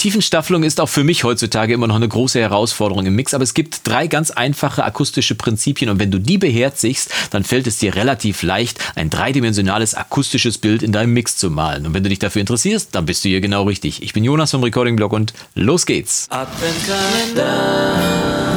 Tiefenstaffelung ist auch für mich heutzutage immer noch eine große Herausforderung im Mix, aber es gibt drei ganz einfache akustische Prinzipien und wenn du die beherzigst, dann fällt es dir relativ leicht, ein dreidimensionales akustisches Bild in deinem Mix zu malen. Und wenn du dich dafür interessierst, dann bist du hier genau richtig. Ich bin Jonas vom Recording Blog und los geht's. Adventskalender.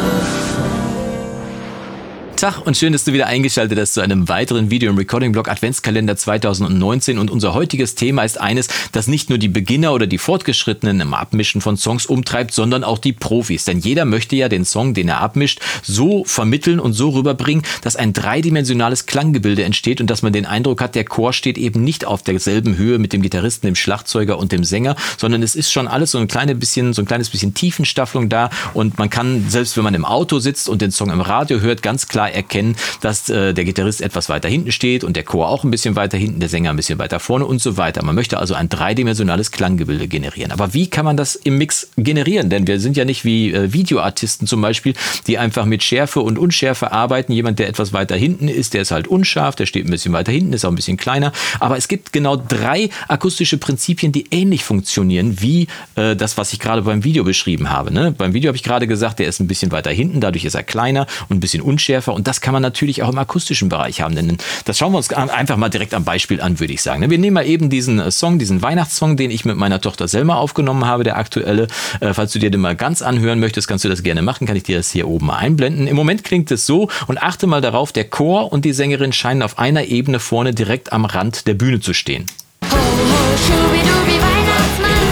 Tag und schön, dass du wieder eingeschaltet hast zu einem weiteren Video im Recording Blog Adventskalender 2019 und unser heutiges Thema ist eines, das nicht nur die Beginner oder die Fortgeschrittenen im Abmischen von Songs umtreibt, sondern auch die Profis. Denn jeder möchte ja den Song, den er abmischt, so vermitteln und so rüberbringen, dass ein dreidimensionales Klanggebilde entsteht und dass man den Eindruck hat, der Chor steht eben nicht auf derselben Höhe mit dem Gitarristen, dem Schlagzeuger und dem Sänger, sondern es ist schon alles so ein kleines bisschen, so ein kleines bisschen Tiefenstaffelung da und man kann, selbst wenn man im Auto sitzt und den Song im Radio hört, ganz klar erkennen, dass äh, der Gitarrist etwas weiter hinten steht und der Chor auch ein bisschen weiter hinten, der Sänger ein bisschen weiter vorne und so weiter. Man möchte also ein dreidimensionales Klanggebilde generieren. Aber wie kann man das im Mix generieren? Denn wir sind ja nicht wie äh, Videoartisten zum Beispiel, die einfach mit Schärfe und Unschärfe arbeiten. Jemand, der etwas weiter hinten ist, der ist halt unscharf, der steht ein bisschen weiter hinten, ist auch ein bisschen kleiner. Aber es gibt genau drei akustische Prinzipien, die ähnlich funktionieren wie äh, das, was ich gerade beim Video beschrieben habe. Ne? Beim Video habe ich gerade gesagt, der ist ein bisschen weiter hinten, dadurch ist er kleiner und ein bisschen unschärfer und und das kann man natürlich auch im akustischen Bereich haben. Denn das schauen wir uns einfach mal direkt am Beispiel an, würde ich sagen. Wir nehmen mal eben diesen äh, Song, diesen Weihnachtssong, den ich mit meiner Tochter Selma aufgenommen habe, der aktuelle. Äh, falls du dir den mal ganz anhören möchtest, kannst du das gerne machen. Kann ich dir das hier oben mal einblenden. Im Moment klingt es so und achte mal darauf, der Chor und die Sängerin scheinen auf einer Ebene vorne direkt am Rand der Bühne zu stehen. Ho, ho, schubidubi, Weihnachtsmann,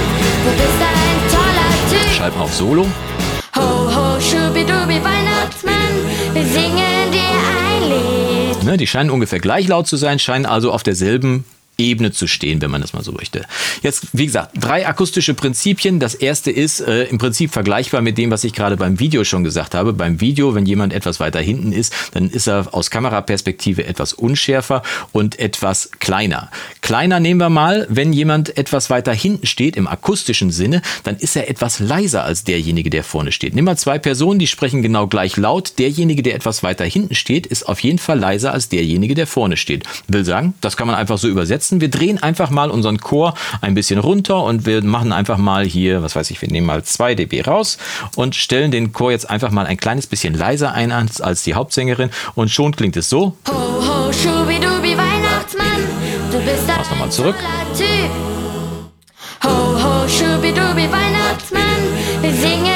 du bist ein toller Typ. Schreib mal auf Solo. Ho, ho, schubidubi, Weihnachtsmann, wir singen dir ein Lied. Ne, die scheinen ungefähr gleich laut zu sein, scheinen also auf derselben Ebene zu stehen, wenn man das mal so möchte. Jetzt, wie gesagt, drei akustische Prinzipien. Das erste ist äh, im Prinzip vergleichbar mit dem, was ich gerade beim Video schon gesagt habe. Beim Video, wenn jemand etwas weiter hinten ist, dann ist er aus Kameraperspektive etwas unschärfer und etwas kleiner. Kleiner nehmen wir mal, wenn jemand etwas weiter hinten steht, im akustischen Sinne, dann ist er etwas leiser als derjenige, der vorne steht. Nimm mal zwei Personen, die sprechen genau gleich laut. Derjenige, der etwas weiter hinten steht, ist auf jeden Fall leiser als derjenige, der vorne steht. Will sagen, das kann man einfach so übersetzen setzen. Wir drehen einfach mal unseren Chor ein bisschen runter und wir machen einfach mal hier, was weiß ich, wir nehmen mal 2 dB raus und stellen den Chor jetzt einfach mal ein kleines bisschen leiser ein als, als die Hauptsängerin und schon klingt es so. Ho, ho, nochmal zurück. Ho, ho, schubidubi, Weihnachtsmann, wir singen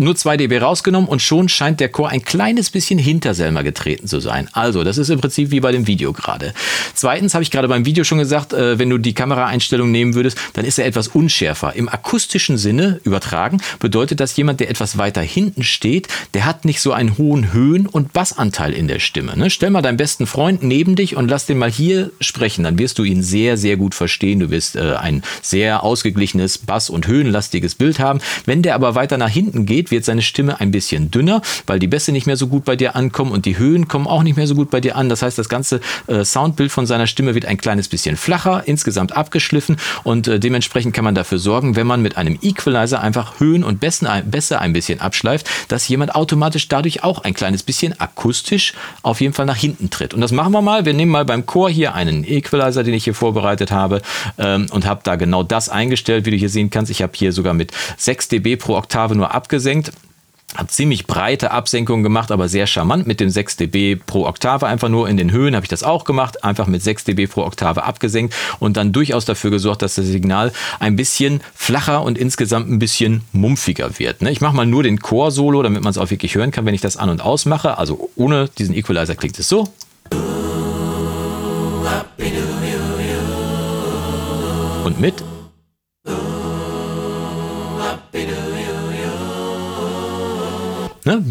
nur 2 dB rausgenommen und schon scheint der Chor ein kleines bisschen hinter Selma getreten zu sein. Also, das ist im Prinzip wie bei dem Video gerade. Zweitens habe ich gerade beim Video schon gesagt, äh, wenn du die Kameraeinstellung nehmen würdest, dann ist er etwas unschärfer. Im akustischen Sinne übertragen bedeutet das jemand, der etwas weiter hinten steht, der hat nicht so einen hohen Höhen- und Bassanteil in der Stimme. Ne? Stell mal deinen besten Freund neben dich und lass den mal hier sprechen, dann wirst du ihn sehr, sehr gut verstehen. Du wirst äh, ein sehr ausgeglichenes Bass- und höhenlastiges Bild haben. Wenn der aber weiter nach hinten geht, wird seine Stimme ein bisschen dünner, weil die Bässe nicht mehr so gut bei dir ankommen und die Höhen kommen auch nicht mehr so gut bei dir an. Das heißt, das ganze äh, Soundbild von seiner Stimme wird ein kleines bisschen flacher, insgesamt abgeschliffen und äh, dementsprechend kann man dafür sorgen, wenn man mit einem Equalizer einfach Höhen und Bässe ein bisschen abschleift, dass jemand automatisch dadurch auch ein kleines bisschen akustisch auf jeden Fall nach hinten tritt. Und das machen wir mal. Wir nehmen mal beim Chor hier einen Equalizer, den ich hier vorbereitet habe ähm, und habe da genau das eingestellt, wie du hier sehen kannst. Ich habe hier sogar mit 6 dB pro Oktave nur abgesenkt habe ziemlich breite Absenkungen gemacht, aber sehr charmant mit dem 6 dB pro Oktave. Einfach nur in den Höhen habe ich das auch gemacht, einfach mit 6 dB pro Oktave abgesenkt und dann durchaus dafür gesorgt, dass das Signal ein bisschen flacher und insgesamt ein bisschen mumpfiger wird. Ne? Ich mache mal nur den Chor-Solo, damit man es auch wirklich hören kann, wenn ich das an- und ausmache. Also ohne diesen Equalizer klingt es so. Und mit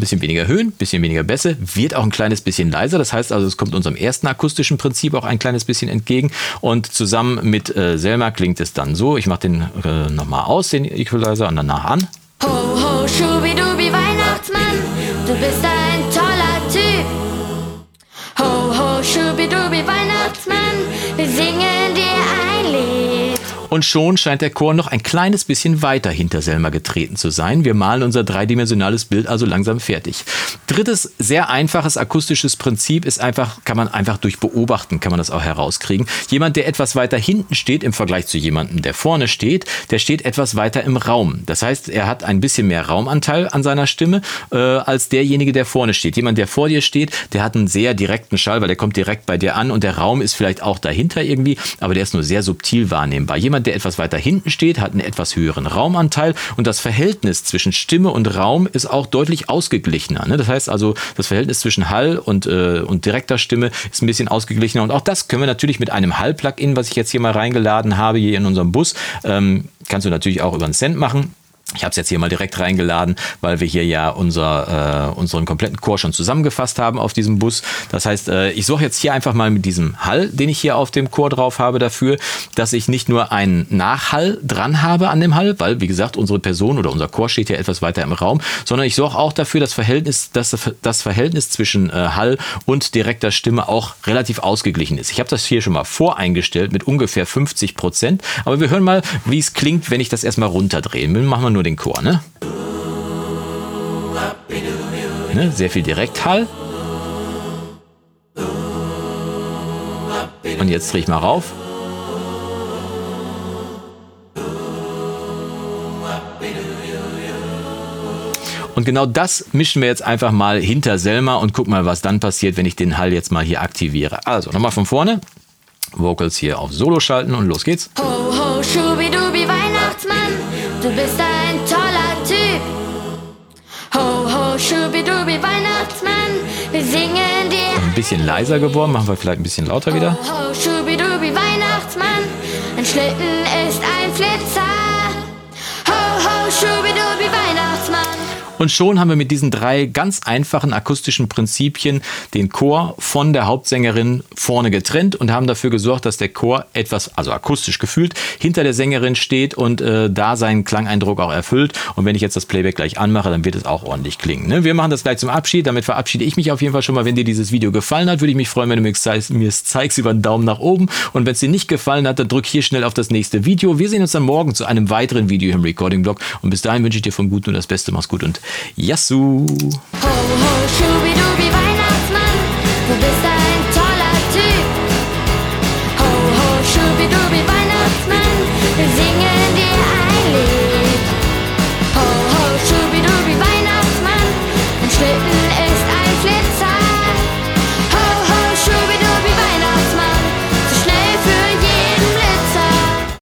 Ein bisschen weniger Höhen, ein bisschen weniger Bässe, wird auch ein kleines bisschen leiser. Das heißt also, es kommt unserem ersten akustischen Prinzip auch ein kleines bisschen entgegen. Und zusammen mit äh, Selma klingt es dann so. Ich mache den äh, nochmal aus, den Equalizer, und danach an. Ho, ho, schubidubi, Weihnachtsmann, du bist Und schon scheint der Chor noch ein kleines bisschen weiter hinter Selma getreten zu sein. Wir malen unser dreidimensionales Bild also langsam fertig. Drittes, sehr einfaches akustisches Prinzip ist einfach, kann man einfach durch Beobachten, kann man das auch herauskriegen. Jemand, der etwas weiter hinten steht im Vergleich zu jemandem, der vorne steht, der steht etwas weiter im Raum. Das heißt, er hat ein bisschen mehr Raumanteil an seiner Stimme äh, als derjenige, der vorne steht. Jemand, der vor dir steht, der hat einen sehr direkten Schall, weil der kommt direkt bei dir an und der Raum ist vielleicht auch dahinter irgendwie, aber der ist nur sehr subtil wahrnehmbar. Jemand, der etwas weiter hinten steht, hat einen etwas höheren Raumanteil und das Verhältnis zwischen Stimme und Raum ist auch deutlich ausgeglichener. Ne? Das heißt also, das Verhältnis zwischen Hall und, äh, und direkter Stimme ist ein bisschen ausgeglichener und auch das können wir natürlich mit einem Hall-Plugin, was ich jetzt hier mal reingeladen habe, hier in unserem Bus, ähm, kannst du natürlich auch über einen Cent machen. Ich habe es jetzt hier mal direkt reingeladen, weil wir hier ja unser, äh, unseren kompletten Chor schon zusammengefasst haben auf diesem Bus. Das heißt, äh, ich suche jetzt hier einfach mal mit diesem Hall, den ich hier auf dem Chor drauf habe, dafür, dass ich nicht nur einen Nachhall dran habe an dem Hall, weil, wie gesagt, unsere Person oder unser Chor steht ja etwas weiter im Raum, sondern ich sorge auch dafür, das Verhältnis, dass das Verhältnis zwischen äh, Hall und direkter Stimme auch relativ ausgeglichen ist. Ich habe das hier schon mal voreingestellt mit ungefähr 50 Prozent, aber wir hören mal, wie es klingt, wenn ich das erstmal runterdrehe. Machen wir nur nur den Chor, ne? ne? Sehr viel Direkthall. Und jetzt drehe ich mal rauf. Und genau das mischen wir jetzt einfach mal hinter Selma und gucken mal, was dann passiert, wenn ich den Hall jetzt mal hier aktiviere. Also nochmal von vorne. Vocals hier auf Solo schalten und los geht's. Ho, ho, schubidubi, Weihnachtsmann, du bist ein singen dir. Ein bisschen leiser geworden, machen wir vielleicht ein bisschen lauter wieder. Ho, schubidubi, Weihnachtsmann, ein Schlitten ist ein Flitzer. Und schon haben wir mit diesen drei ganz einfachen akustischen Prinzipien den Chor von der Hauptsängerin vorne getrennt und haben dafür gesorgt, dass der Chor etwas, also akustisch gefühlt, hinter der Sängerin steht und äh, da seinen Klangeindruck auch erfüllt. Und wenn ich jetzt das Playback gleich anmache, dann wird es auch ordentlich klingen. Ne? Wir machen das gleich zum Abschied. Damit verabschiede ich mich auf jeden Fall schon mal. Wenn dir dieses Video gefallen hat, würde ich mich freuen, wenn du mir es zeigst über einen Daumen nach oben. Und wenn es dir nicht gefallen hat, dann drück hier schnell auf das nächste Video. Wir sehen uns dann morgen zu einem weiteren Video im Recording-Blog. Und bis dahin wünsche ich dir vom Guten und das Beste. Mach's gut und Yassou! Ho, ho,